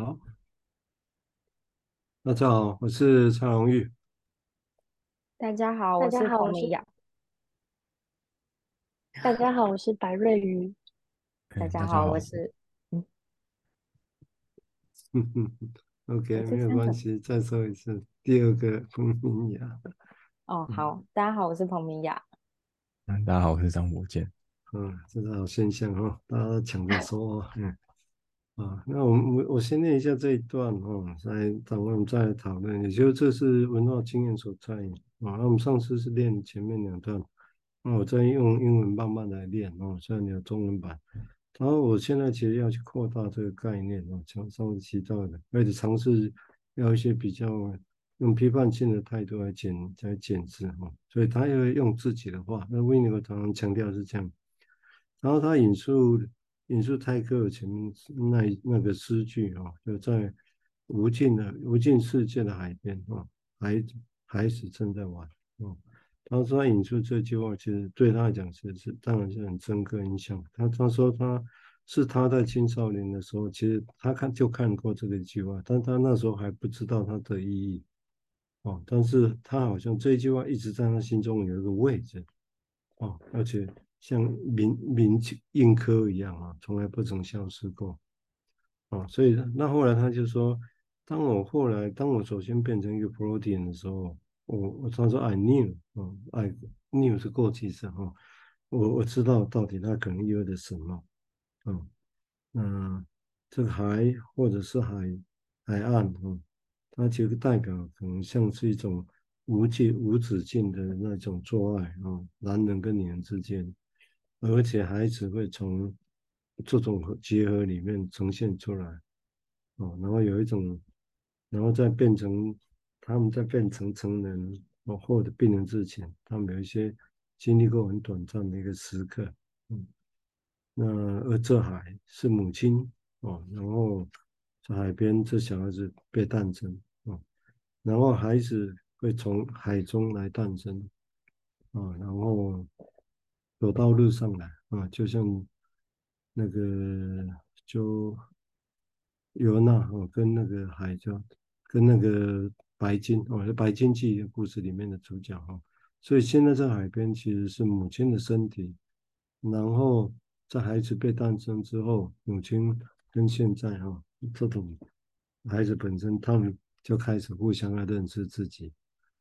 好，大家好，我是蔡荣玉。大家好，我是彭明雅。大家好，我是白瑞瑜。大家好，我是嗯嗯嗯，OK，没有关系，再说一次，第二个彭明雅。哦，好，大家好，我是彭明雅。嗯，大家好，我是张博健。嗯，这是好现象哦，大家都抢着说话。嗯。啊，那我们我我先念一下这一段哦，来等我们再来讨论。也就这是文化经验所在啊。那我们上次是练前面两段，那我再用英文慢慢来练哦。现在你有中文版，然后我现在其实要去扩大这个概念哦，像上次提到的，而且尝试要一些比较用批判性的态度来检来检视哦。所以他要用自己的话，那维尼我常常强调是这样，然后他引述。引述泰戈尔前面那那个诗句啊，就在无尽的无尽世界的海边啊，孩孩子正在玩啊。当时他引出这句话，其实对他来讲是是当然是很深刻印象。他他说他是他在青少年的时候，其实他看就看过这个句话，但他那时候还不知道它的意义哦。但是他好像这句话一直在他心中有一个位置哦，而且。像铭铭印科一样啊，从来不曾消失过啊。所以那后来他就说，当我后来当我首先变成一个 Freudian 的时候，我我他说 I knew 啊，I knew 是过去式哈，我我知道到底它可能意味着什么啊。那这个海或者是海海岸啊，它其实代表可能像是一种无界无止境的那种做爱啊，男人跟女人之间。而且孩子会从这种结合里面呈现出来，哦，然后有一种，然后再变成他们在变成成人或者病人之前，他们有一些经历过很短暂的一个时刻，嗯，那而这海是母亲哦，然后在海边这小孩子被诞生哦，然后孩子会从海中来诞生啊，然后。走到路上来啊，就像那个就尤娜哦，跟那个海就跟那个白鲸哦，《白鲸记》故事里面的主角哈。所以现在在海边其实是母亲的身体，然后在孩子被诞生之后，母亲跟现在哈这种孩子本身，他们就开始互相来认识自己。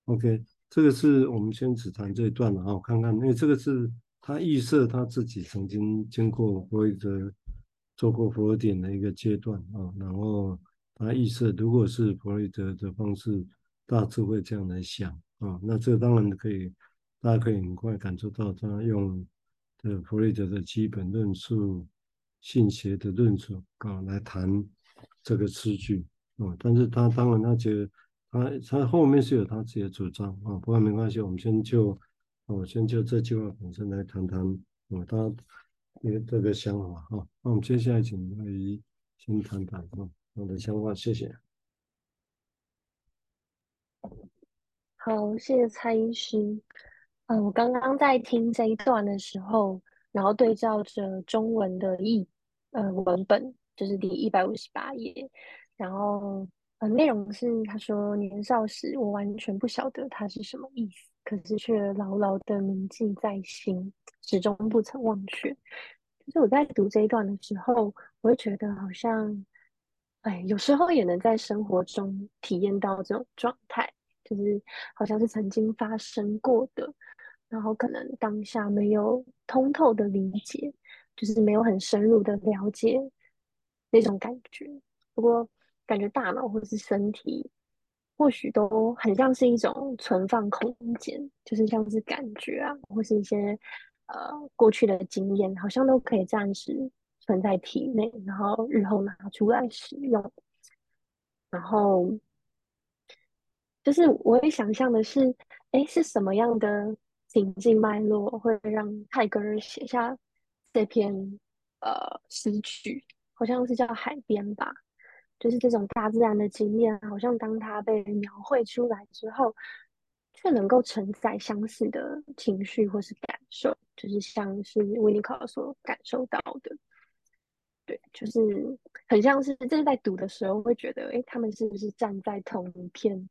OK，这个是我们先只谈这一段了啊，我，看看因为这个是。他预设他自己曾经经过弗洛伊德做过弗洛伊德的一个阶段啊，然后他预设如果是弗洛伊德的方式，大致会这样来想啊，那这当然可以，大家可以很快感受到他用的弗洛伊德的基本论述、性学的论述啊来谈这个诗句啊，但是他当然他觉得他他后面是有他自己的主张啊，不过没关系，我们先就。我先就这句话本身来谈谈，我他的这个想法哈。那我们接下来请阿姨先谈谈哈我的想法，谢谢。好，谢谢蔡医师。嗯，我刚刚在听这一段的时候，然后对照着中文的译呃文本，就是第一百五十八页，然后呃内容是他说年少时我完全不晓得它是什么意思。可是却牢牢的铭记在心，始终不曾忘却。就是我在读这一段的时候，我会觉得好像，哎，有时候也能在生活中体验到这种状态，就是好像是曾经发生过的，然后可能当下没有通透的理解，就是没有很深入的了解那种感觉。不过，感觉大脑或是身体。或许都很像是一种存放空间，就是像是感觉啊，或是一些呃过去的经验，好像都可以暂时存在体内，然后日后拿出来使用。然后就是我会想象的是，哎，是什么样的情境脉络会让泰戈尔写下这篇呃诗句？好像是叫海边吧。就是这种大自然的经验，好像当它被描绘出来之后，却能够承载相似的情绪或是感受，就是像是维尼考所感受到的。对，就是很像是这是在读的时候会觉得，哎，他们是不是站在同一片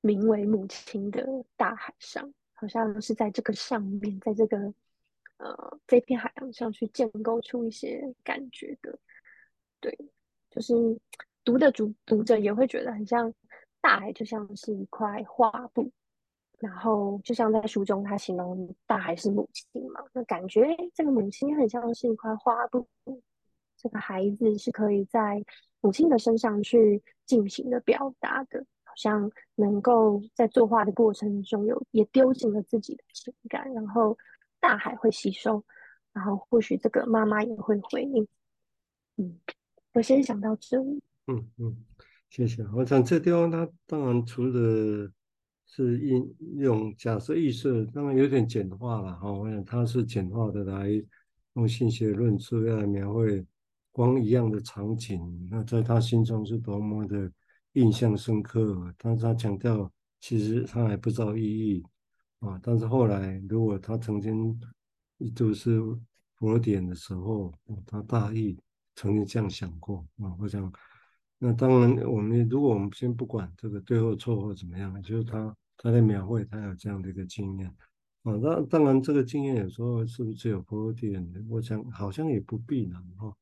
名为母亲的大海上？好像是在这个上面，在这个呃这片海洋上去建构出一些感觉的。对，就是读的读读者也会觉得很像大海，就像是一块画布。然后，就像在书中，他形容大海是母亲嘛，那感觉这个母亲很像是一块画布，这个孩子是可以在母亲的身上去进行的表达的，好像能够在作画的过程中有也丢进了自己的情感，然后大海会吸收，然后或许这个妈妈也会回应。嗯，我先想到这里。嗯嗯，谢谢。我想这地方，他当然除了。是应用假设预设，当然有点简化了哈。我想它是简化的来用性学论述来描绘光一样的场景，那在他心中是多么的印象深刻。但是他强调，其实他还不知道意义啊。但是后来，如果他曾经一度是佛典的时候，他大意曾经这样想过啊。我想。那当然，我们如果我们先不管这个对或错或怎么样，就是他他在描绘他有这样的一个经验啊。那当然，这个经验有时候是不是只有波罗的人？我想好像也不必然哈。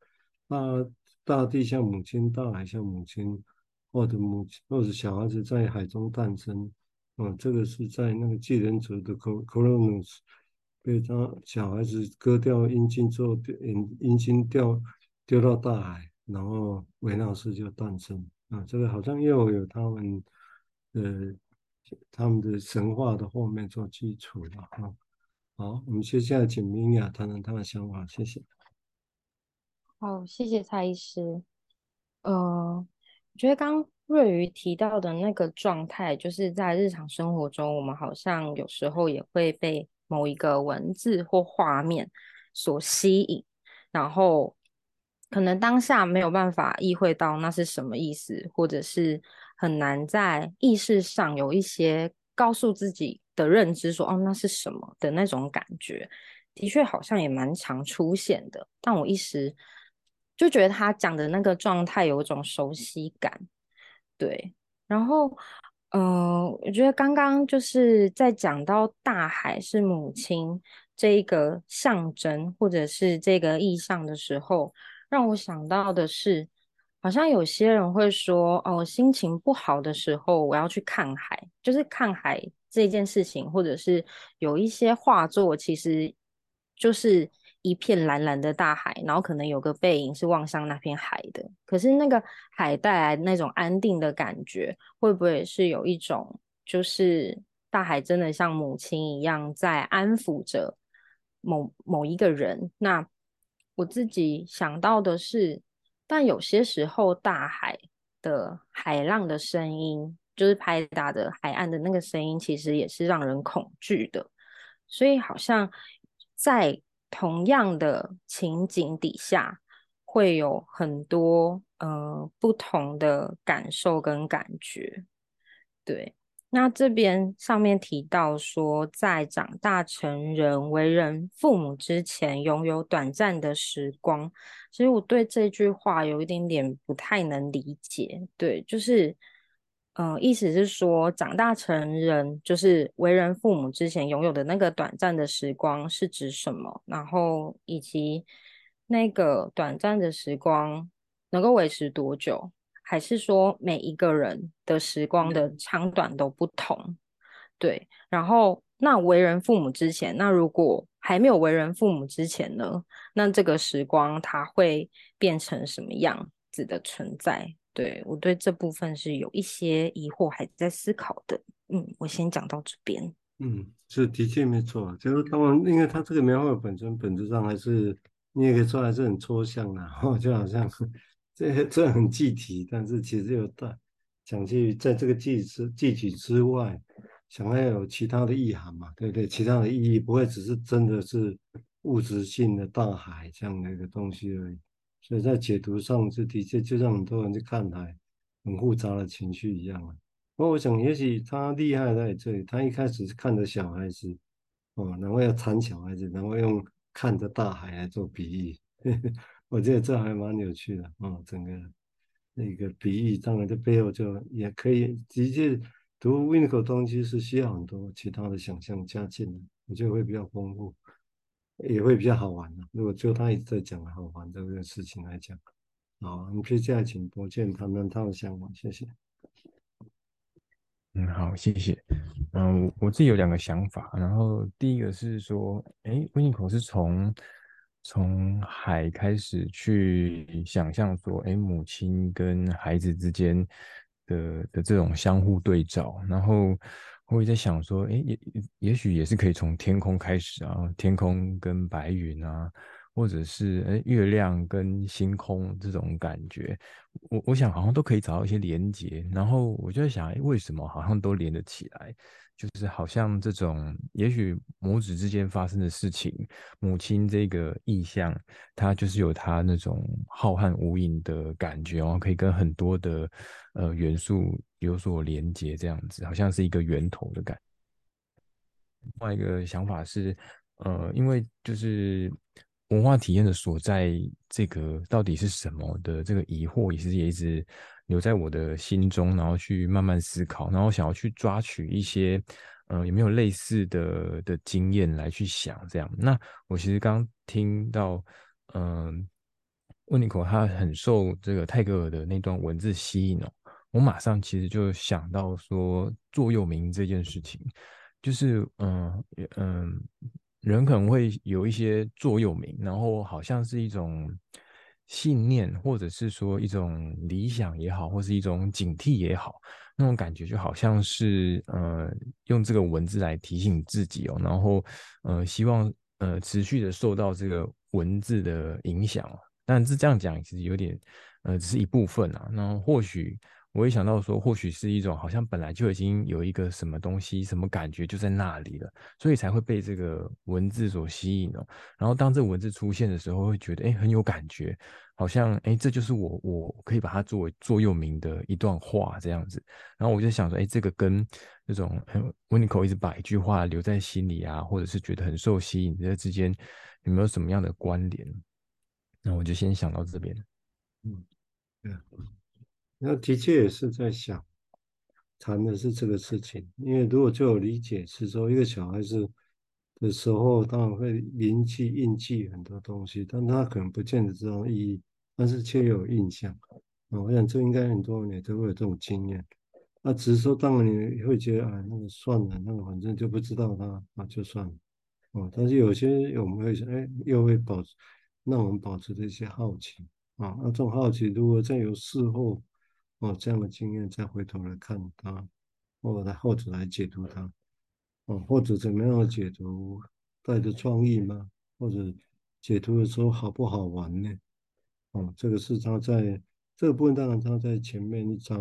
那大地像母亲，大海像母亲，或者母亲或者小孩子在海中诞生，啊，这个是在那个巨人族的克克罗努斯被他小孩子割掉阴茎之后，阴阴茎掉丢到大海。然后维纳斯就诞生啊，这个好像又有他们的他们的神话的后面做基础了哈。好，我们接下来请明雅谈谈他的想法，谢谢。好，谢谢蔡医师。呃，我觉得刚瑞瑜提到的那个状态，就是在日常生活中，我们好像有时候也会被某一个文字或画面所吸引，然后。可能当下没有办法意会到那是什么意思，或者是很难在意识上有一些告诉自己的认知说，哦，那是什么的那种感觉，的确好像也蛮常出现的。但我一时就觉得他讲的那个状态有一种熟悉感，对。然后，呃，我觉得刚刚就是在讲到大海是母亲这一个象征，或者是这个意象的时候。让我想到的是，好像有些人会说，哦，心情不好的时候，我要去看海，就是看海这件事情，或者是有一些画作，其实就是一片蓝蓝的大海，然后可能有个背影是望向那片海的。可是那个海带来那种安定的感觉，会不会是有一种，就是大海真的像母亲一样在安抚着某某一个人？那我自己想到的是，但有些时候大海的海浪的声音，就是拍打的海岸的那个声音，其实也是让人恐惧的。所以好像在同样的情景底下，会有很多呃不同的感受跟感觉，对。那这边上面提到说，在长大成人、为人父母之前，拥有短暂的时光。其实我对这句话有一点点不太能理解。对，就是，嗯、意思是说，长大成人就是为人父母之前拥有的那个短暂的时光是指什么？然后以及那个短暂的时光能够维持多久？还是说每一个人的时光的长短都不同，对。然后那为人父母之前，那如果还没有为人父母之前呢？那这个时光它会变成什么样子的存在？对，我对这部分是有一些疑惑，还在思考的。嗯，我先讲到这边。嗯，是的确没错，就是当然，因为他这个描绘本身本质上还是你也可以说还是很抽象的，哈，就好像。这这很具体，但是其实又大想去在这个具之具体之外，想要有其他的意涵嘛，对不对？其他的意义不会只是真的是物质性的大海这样的一个东西而已。所以在解读上，这的确就像很多人去看海，很复杂的情绪一样啊。不过我想，也许他厉害在这里，他一开始是看着小孩子，哦，然后要缠小孩子，然后用看着大海来做比喻。我觉得这还蛮有趣的啊、哦，整个那个比喻，当然这背后就也可以，直接读 Winco 东西是需要很多其他的想象加进的，我觉得会比较丰富，也会比较好玩的。如果就他一直在讲好玩这个事情来讲，好，我们接下来请博健谈谈他的想法，谢谢。嗯，好，谢谢。嗯，我自己有两个想法，然后第一个是说，哎，温尼口是从从海开始去想象说，哎，母亲跟孩子之间的的这种相互对照，然后我也在想说，哎，也也许也是可以从天空开始啊，天空跟白云啊。或者是诶月亮跟星空这种感觉，我我想好像都可以找到一些连接，然后我就在想，诶为什么好像都连得起来？就是好像这种，也许母子之间发生的事情，母亲这个意象，它就是有它那种浩瀚无垠的感觉，然后可以跟很多的呃元素有所连接，这样子好像是一个源头的感觉。另外一个想法是，呃，因为就是。文化体验的所在，这个到底是什么的这个疑惑，也是也一直留在我的心中，然后去慢慢思考，然后想要去抓取一些，呃，有没有类似的的经验来去想这样。那我其实刚听到，嗯、呃，温尼口他很受这个泰戈尔的那段文字吸引哦，我马上其实就想到说座右铭这件事情，就是嗯嗯。人可能会有一些座右铭，然后好像是一种信念，或者是说一种理想也好，或是一种警惕也好，那种感觉就好像是呃用这个文字来提醒自己哦，然后呃希望呃持续的受到这个文字的影响，但是这样讲其实有点呃只是一部分啊，那或许。我也想到说，或许是一种好像本来就已经有一个什么东西、什么感觉就在那里了，所以才会被这个文字所吸引哦。然后当这文字出现的时候，会觉得哎很有感觉，好像哎这就是我我可以把它作为座右铭的一段话这样子。然后我就想说，哎这个跟那种温尼口一直把一句话留在心里啊，或者是觉得很受吸引，这之间有没有什么样的关联？那我就先想到这边。嗯，对。那的确也是在想，谈的是这个事情。因为如果就我理解是说，一个小孩子的时候，当然会铭记、印记很多东西，但他可能不见得知道意义，但是却有印象。啊，我想这应该很多人也都会有这种经验。那只是说，当然你会觉得，啊，那个算了，那个反正就不知道他，那就算了。哦，但是有些我们会想，哎，又会保持，让我们保持着一些好奇。啊，那这种好奇，如果再有事后。哦，这样的经验再回头来看它，或者或者来解读它，哦，或者怎么样的解读，带着创意吗？或者解读的时候好不好玩呢？哦，这个是他在这个部分，当然他在前面一章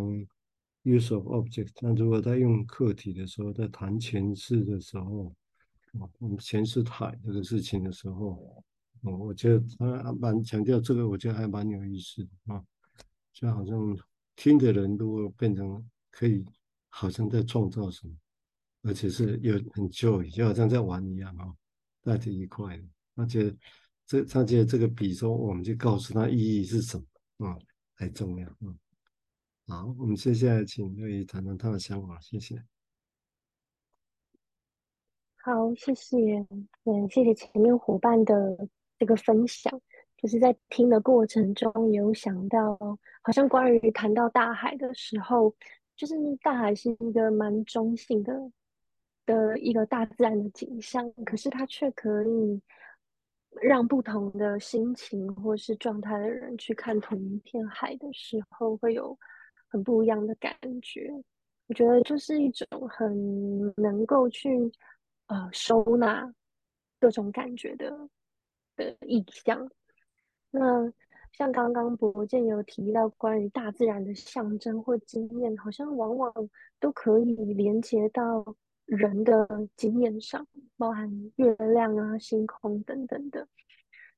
use of object，那如果在用客体的时候，在谈前世的时候，哦，前世海这个事情的时候，哦，我觉得他蛮强调这个，我觉得还蛮有意思的啊，就好像。听的人如果变成可以，好像在创造什么，而且是有很 joy，就好像在玩一样啊，大家愉快的。而且这他觉得这个比说，我们就告诉他意义是什么啊，很重要啊。好，我们接下来请瑞怡谈谈他的想法，谢谢。好，谢谢，嗯，谢谢前面伙伴的这个分享。就是在听的过程中，有想到，好像关于谈到大海的时候，就是大海是一个蛮中性的的一个大自然的景象，可是它却可以让不同的心情或是状态的人去看同一片海的时候，会有很不一样的感觉。我觉得就是一种很能够去呃收纳各种感觉的的意象。那像刚刚博建有提到关于大自然的象征或经验，好像往往都可以连接到人的经验上，包含月亮啊、星空等等的。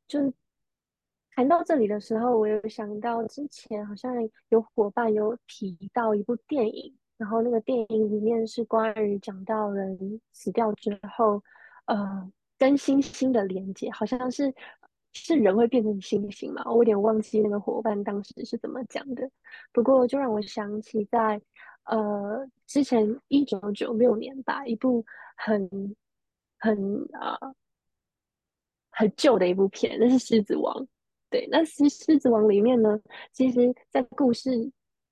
就谈到这里的时候，我有想到之前好像有伙伴有提到一部电影，然后那个电影里面是关于讲到人死掉之后，呃，跟星星的连接，好像是。是人会变成星星嘛？我有点忘记那个伙伴当时是怎么讲的。不过就让我想起在呃之前一九九六年吧，一部很很啊、很旧的一部片，那是《狮子王》。对，那狮狮子王里面呢，其实在故事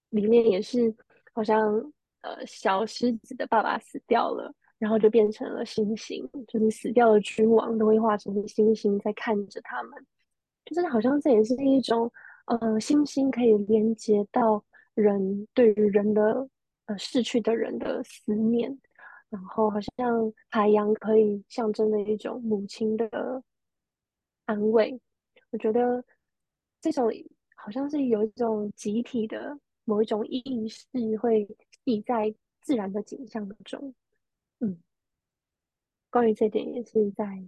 里面也是好像呃小狮子的爸爸死掉了。然后就变成了星星，就是死掉的君王都会化成星星在看着他们，就是好像这也是一种，呃，星星可以连接到人对于人的呃逝去的人的思念，然后好像海洋可以象征的一种母亲的安慰。我觉得这种好像是有一种集体的某一种意识会记在自然的景象中。嗯，关于这点也是在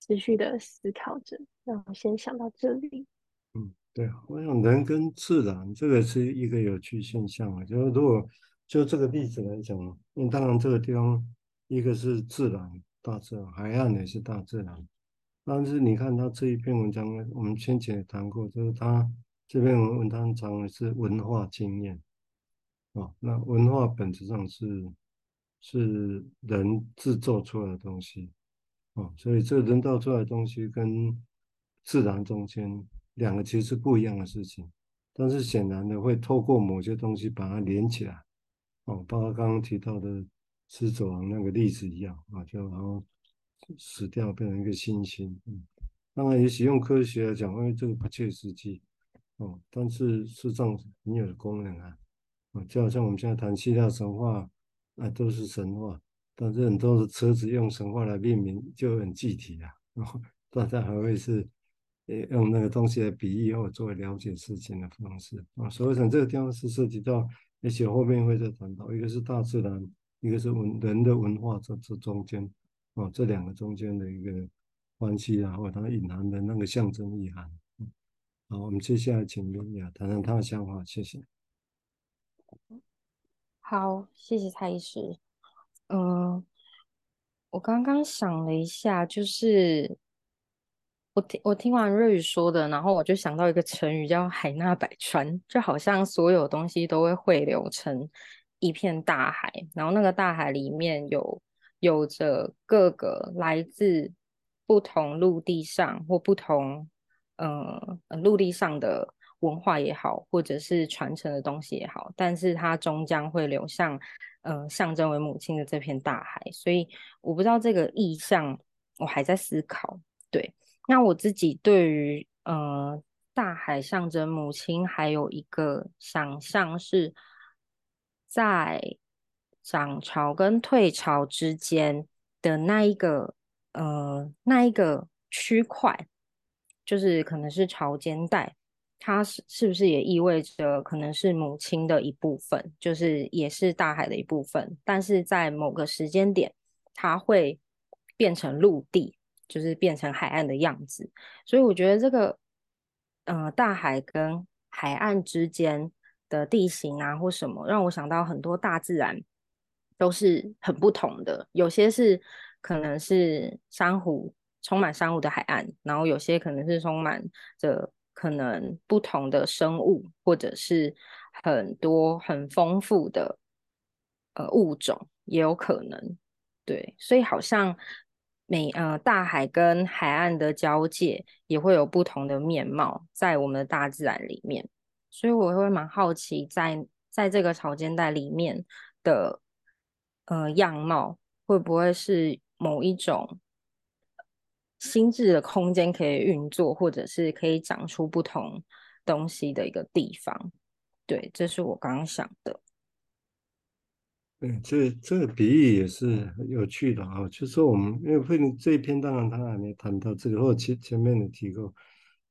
持续的思考着，那我先想到这里。嗯，对，我想人跟自然这个是一个有趣现象啊。就是如果就这个例子来讲，那当然这个地方一个是自然，大自然，海岸也是大自然。但是你看他这一篇文章，我们先前也谈过，就是他这篇文章讲的是文化经验啊。那文化本质上是。是人制作出来的东西，哦，所以这个人造出来的东西跟自然中间两个其实是不一样的事情，但是显然的会透过某些东西把它连起来，哦，包括刚刚提到的狮子王那个例子一样啊，就然后死掉变成一个星星，嗯，当然也许用科学来讲，因为这个不切实际，哦，但是事实上很有功能啊，啊，就好像我们现在谈希腊神话。啊，都是神话，但是很多的车子用神话来命名就很具体啊。然后大家还会是呃用那个东西来比喻或作为了解事情的方式啊。所以讲这个地方是涉及到，而且后面会再谈到，一个是大自然，一个是文人的文化这这中间啊，这两个中间的一个关系啊，或者它隐含的那个象征意涵。好，我们接下来请优雅谈谈他的想法，谢谢。好，谢谢蔡医师。嗯，我刚刚想了一下，就是我听我听完瑞宇说的，然后我就想到一个成语叫“海纳百川”，就好像所有东西都会汇流成一片大海，然后那个大海里面有有着各个来自不同陆地上或不同嗯陆地上的。文化也好，或者是传承的东西也好，但是它终将会流向，呃，象征为母亲的这片大海。所以我不知道这个意象，我还在思考。对，那我自己对于呃大海象征母亲，还有一个想象是在涨潮跟退潮之间的那一个呃那一个区块，就是可能是潮间带。它是是不是也意味着可能是母亲的一部分，就是也是大海的一部分，但是在某个时间点，它会变成陆地，就是变成海岸的样子。所以我觉得这个，呃，大海跟海岸之间的地形啊，或什么，让我想到很多大自然都是很不同的，有些是可能是珊瑚，充满珊瑚的海岸，然后有些可能是充满着。可能不同的生物，或者是很多很丰富的呃物种，也有可能。对，所以好像每呃大海跟海岸的交界，也会有不同的面貌在我们的大自然里面。所以我会蛮好奇在，在这个潮间带里面的呃样貌，会不会是某一种？心智的空间可以运作，或者是可以长出不同东西的一个地方。对，这是我刚刚想的。嗯，这这个比喻也是很有趣的啊。就是我们因为会这一篇，当然他还没谈到这个，或前前面的提过。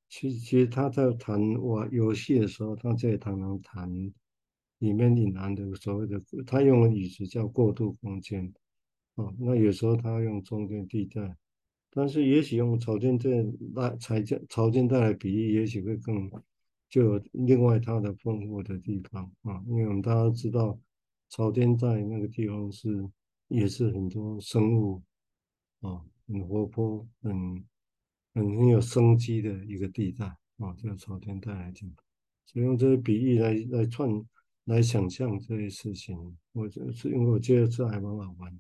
其实其实他在谈玩游戏的时候，他在常常谈里面隐含的所谓的，他用的语词叫过渡空间。哦，那有时候他用中间地带。但是也许用潮间带来潮间潮间带来比喻，也许会更就有另外它的丰富的地方啊，因为我们大家知道潮间带那个地方是也是很多生物啊，很活泼，很很很有生机的一个地带啊，这个朝天带来讲，所以用这些比喻来来串来想象这些事情，我是因为我觉得这还蛮好玩。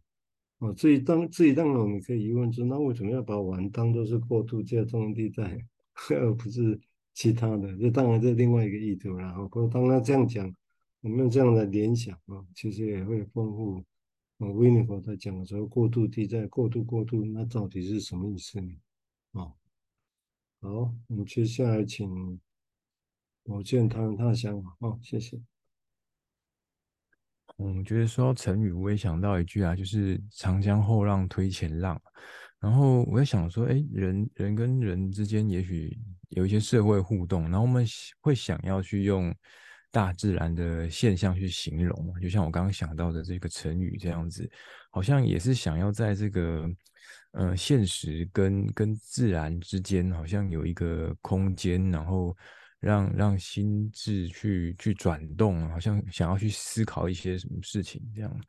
哦，自己当自己当然我们可以疑问说，那为什么要把碗当做是过渡这中地带，而不是其他的？这当然是另外一个意图。然后，不过当他这样讲，我们用这样的联想啊，其实也会丰富。啊，维尼佛在讲的时候，过渡地带，过渡过渡，那到底是什么意思呢？啊，好，我们接下来请宝剑谈谈他的想法。好，谢谢。我觉得说到成语，我也想到一句啊，就是“长江后浪推前浪”。然后我在想说，哎，人人跟人之间也许有一些社会互动，然后我们会想要去用大自然的现象去形容，就像我刚刚想到的这个成语这样子，好像也是想要在这个呃现实跟跟自然之间，好像有一个空间，然后。让让心智去去转动，好像想要去思考一些什么事情这样。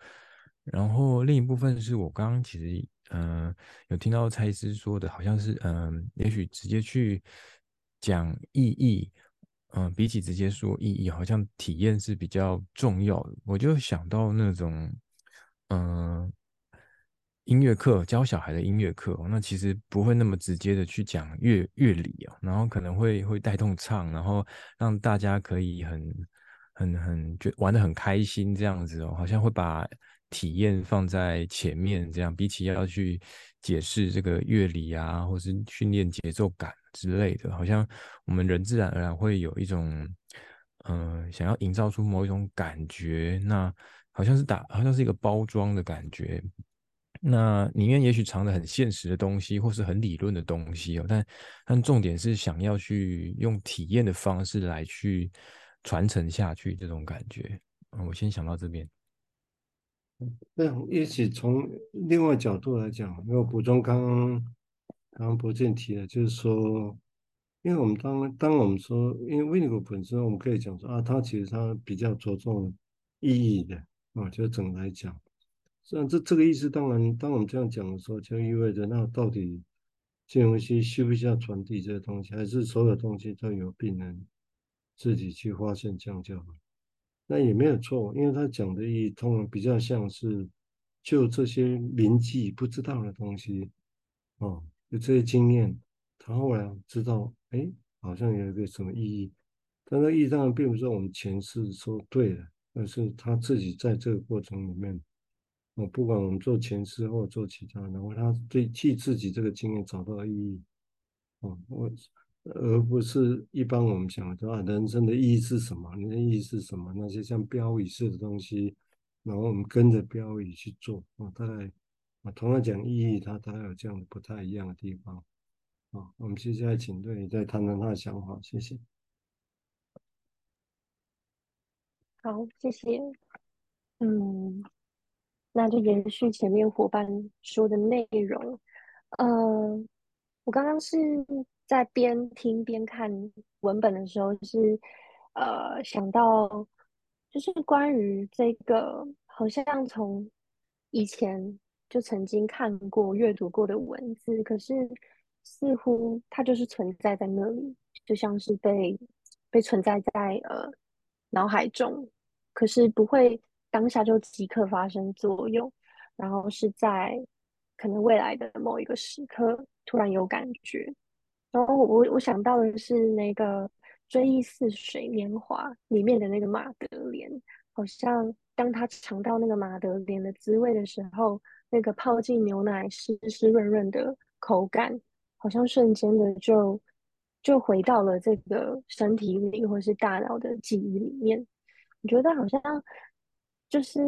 然后另一部分是我刚刚其实嗯、有听到蔡司说的，好像是嗯、也许直接去讲意义，嗯、比起直接说意义，好像体验是比较重要的。我就想到那种嗯。音乐课教小孩的音乐课，那其实不会那么直接的去讲乐乐理哦，然后可能会会带动唱，然后让大家可以很很很觉玩得很开心这样子哦，好像会把体验放在前面，这样比起要去解释这个乐理啊，或是训练节奏感之类的，好像我们人自然而然会有一种嗯、想要营造出某一种感觉，那好像是打好像是一个包装的感觉。那里面也许藏着很现实的东西，或是很理论的东西哦，但但重点是想要去用体验的方式来去传承下去这种感觉。嗯，我先想到这边。那一起从另外角度来讲，因为补充刚刚刚刚博建提的，就是说，因为我们当当我们说，因为维尼口本身，我们可以讲说啊，它其实它比较着重意义的啊，就整来讲。这这这个意思，当然，当我们这样讲的时候，就意味着那到底这东西需不需要传递这些东西，还是所有东西都由病人自己去发现这样就好？那也没有错，因为他讲的意义通常比较像是就这些临际不知道的东西，哦，就这些经验，他后来知道，哎，好像有一个什么意义，但那意义当然并不是我们前世说对的，而是他自己在这个过程里面。我不管我们做前世或做其他，然后他对替自己这个经验找到意义，哦，我而不是一般我们想的啊，人生的意义是什么？人生意义是什么？那些像标语式的东西，然后我们跟着标语去做，啊，大概啊，同样讲意义，它大概有这样的不太一样的地方，啊，我们接下来请队再谈谈他的想法，谢谢。好，谢谢，嗯。那就延续前面伙伴说的内容，呃，我刚刚是在边听边看文本的时候是，是呃想到，就是关于这个，好像从以前就曾经看过、阅读过的文字，可是似乎它就是存在在那里，就像是被被存在在呃脑海中，可是不会。当下就即刻发生作用，然后是在可能未来的某一个时刻突然有感觉。然后我我想到的是那个《追忆似水年华》里面的那个马德莲，好像当他尝到那个马德莲的滋味的时候，那个泡进牛奶湿湿润润的口感，好像瞬间的就就回到了这个身体里或是大脑的记忆里面。我觉得好像。就是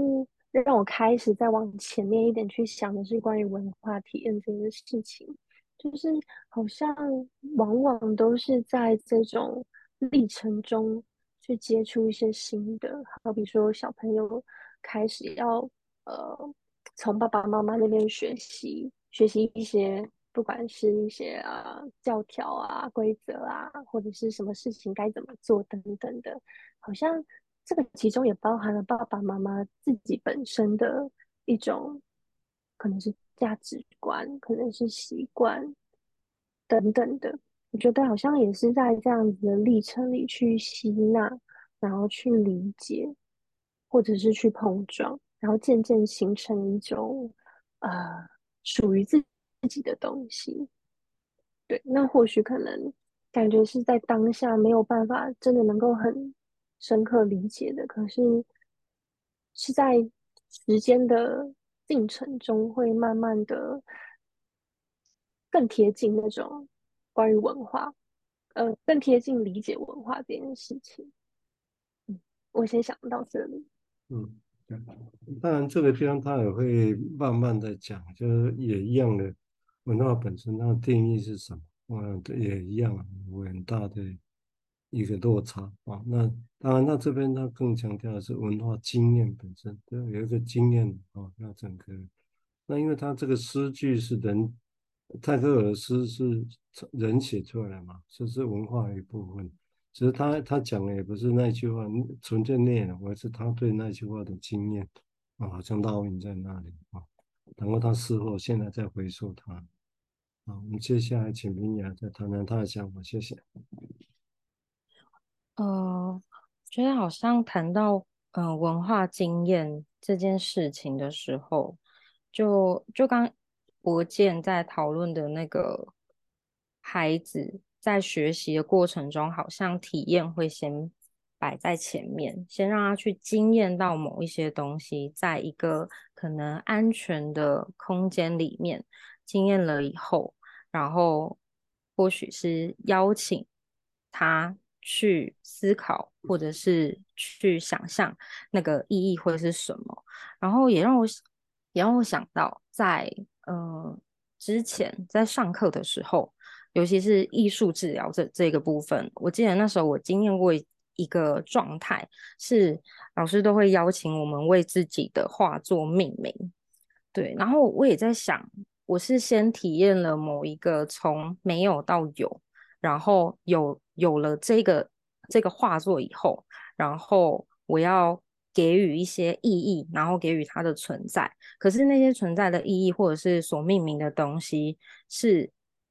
让我开始再往前面一点去想的是关于文化体验这件事情，就是好像往往都是在这种历程中去接触一些新的，好比说小朋友开始要呃从爸爸妈妈那边学习学习一些，不管是一些啊教条啊规则啊，或者是什么事情该怎么做等等的，好像。这个其中也包含了爸爸妈妈自己本身的一种，可能是价值观，可能是习惯，等等的。我觉得好像也是在这样子的历程里去吸纳，然后去理解，或者是去碰撞，然后渐渐形成一种呃属于自自己的东西。对，那或许可能感觉是在当下没有办法真的能够很深刻理解的，可是是在时间的进程中会慢慢的更贴近那种。关于文化，呃，更贴近理解文化这件事情。嗯，我先想到这里。嗯，当然这个地方他也会慢慢的讲，就是也一样的文化本身它的定义是什么？嗯，也一样，有很大的一个落差啊。那当然，那这边他更强调的是文化经验本身，对，有一个经验啊，那整个。那因为他这个诗句是人。泰戈尔诗是人写出来的嘛，这是文化的一部分。其实他他讲的也不是那句话纯粹内容，而是他对那句话的经验啊，好像烙印在那里啊。然后他事后现在再回溯他啊。我们接下来请明雅再谈谈他的想法，谢谢。呃，觉得好像谈到呃文化经验这件事情的时候，就就刚。博健在讨论的那个孩子在学习的过程中，好像体验会先摆在前面，先让他去经验到某一些东西，在一个可能安全的空间里面经验了以后，然后或许是邀请他去思考，或者是去想象那个意义会是什么，然后也让我也让我想到在。呃，之前在上课的时候，尤其是艺术治疗这这个部分，我记得那时候我经验过一个状态，是老师都会邀请我们为自己的画作命名。对，然后我也在想，我是先体验了某一个从没有到有，然后有有了这个这个画作以后，然后我要。给予一些意义，然后给予它的存在。可是那些存在的意义，或者是所命名的东西，是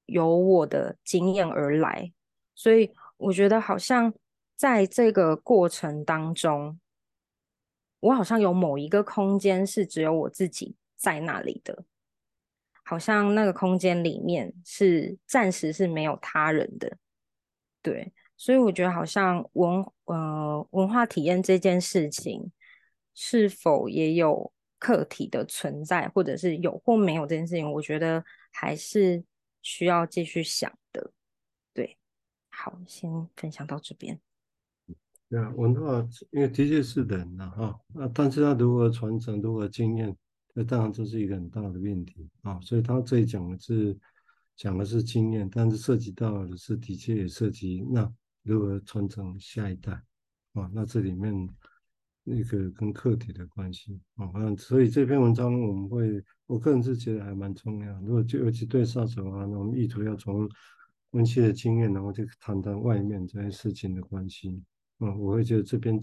由我的经验而来。所以我觉得，好像在这个过程当中，我好像有某一个空间是只有我自己在那里的，好像那个空间里面是暂时是没有他人的。对，所以我觉得，好像文呃文化体验这件事情。是否也有课题的存在，或者是有或没有这件事情，我觉得还是需要继续想的。对，好，先分享到这边。对啊，文化因为的确是人呐，哈，那但是他如何传承，如何经验，那当然这是一个很大的命题啊。所以他这里讲的是讲的是经验，但是涉及到的是的确也涉及那如何传承下一代啊。那这里面。那个跟课题的关系啊，嗯，所以这篇文章我们会，我个人是觉得还蛮重要。如果就尤其对上手的话，那我们意图要从温馨的经验，然后去谈谈外面这些事情的关系。啊，我会觉得这边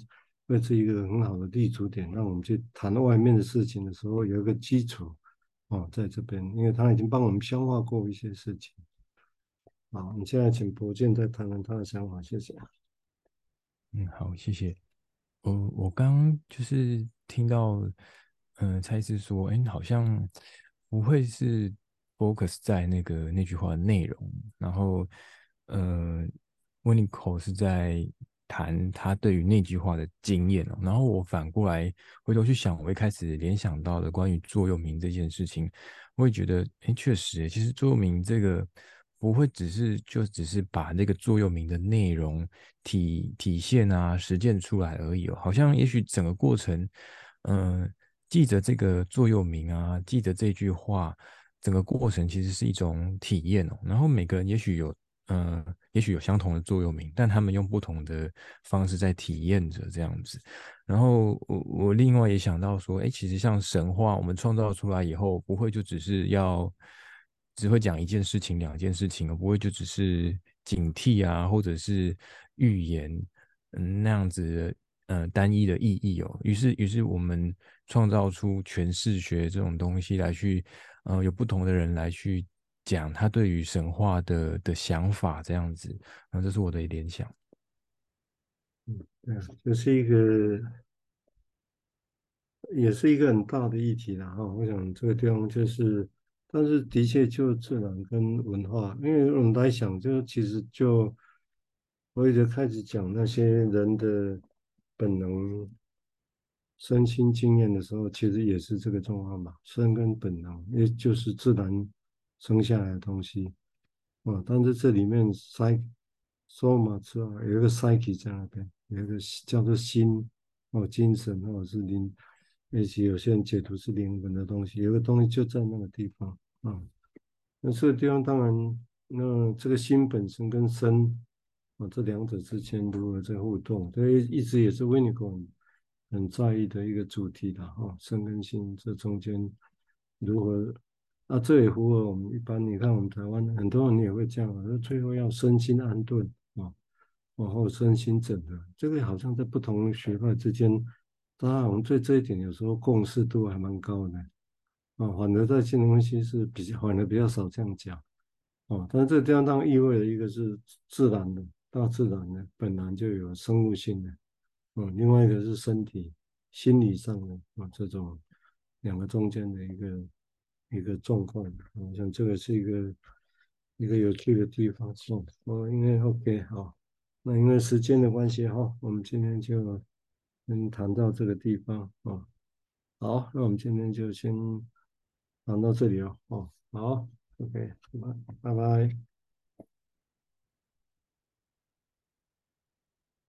会是一个很好的立足点，让我们去谈外面的事情的时候有一个基础哦，在这边，因为他已经帮我们消化过一些事情。好，我们现在请博建再谈谈他的想法，谢谢。嗯，好，谢谢。我我刚就是听到，嗯、呃，蔡医师说，哎，好像不会是 focus 在那个那句话的内容，然后，呃，温尼口是在谈他对于那句话的经验哦，然后我反过来回头去想，我一开始联想到的关于座右铭这件事情，我也觉得，哎，确实，其实座右铭这个。不会只是就只是把那个座右铭的内容体体现啊实践出来而已哦，好像也许整个过程，嗯、记着这个座右铭啊，记着这句话，整个过程其实是一种体验哦。然后每个人也许有，呃，也许有相同的座右铭，但他们用不同的方式在体验着这样子。然后我我另外也想到说，哎，其实像神话，我们创造出来以后，不会就只是要。只会讲一件事情、两件事情，而不会就只是警惕啊，或者是预言，嗯，那样子的，呃，单一的意义哦。于是，于是我们创造出诠释学这种东西来去，呃，有不同的人来去讲他对于神话的的想法这样子，然后这是我的联想。嗯，这是一个，也是一个很大的议题了哈。我想这个地方就是，但是的确就自然跟文化，因为我们来想，就其实就我一直开始讲那些人的本能。身心经验的时候，其实也是这个状况嘛，身跟本能，也就是自然生下来的东西，啊，但是这里面 psy soma 之外，有一个 psyche 在那边，有一个叫做心，哦，精神或者是灵，而且有些人解读是灵魂的东西，有个东西就在那个地方，啊，那这个地方当然，那这个心本身跟身，啊，这两者之间如何在互动，这一直也是 Winnicott 很在意的一个主题的哈，身跟心这中间如何？那这也符合我们一般。你看我们台湾很多人也会这样，说最后要身心安顿啊，然后身心整合。这个好像在不同学派之间，当然我们对这一点有时候共识度还蛮高的啊。反而在新的东西是比较，反而比较少这样讲啊。但是这个地方当然意味着一个是自然的，大自然的本来就有生物性的。嗯，另外一个是身体、心理上的啊，这种两个中间的一个一个状况，我想这个是一个一个有趣的地方。是，哦，应该 OK 好，那因为时间的关系哈，我们今天就先谈到这个地方啊。好，那我们今天就先谈到这里哦。哦，好，OK，拜拜。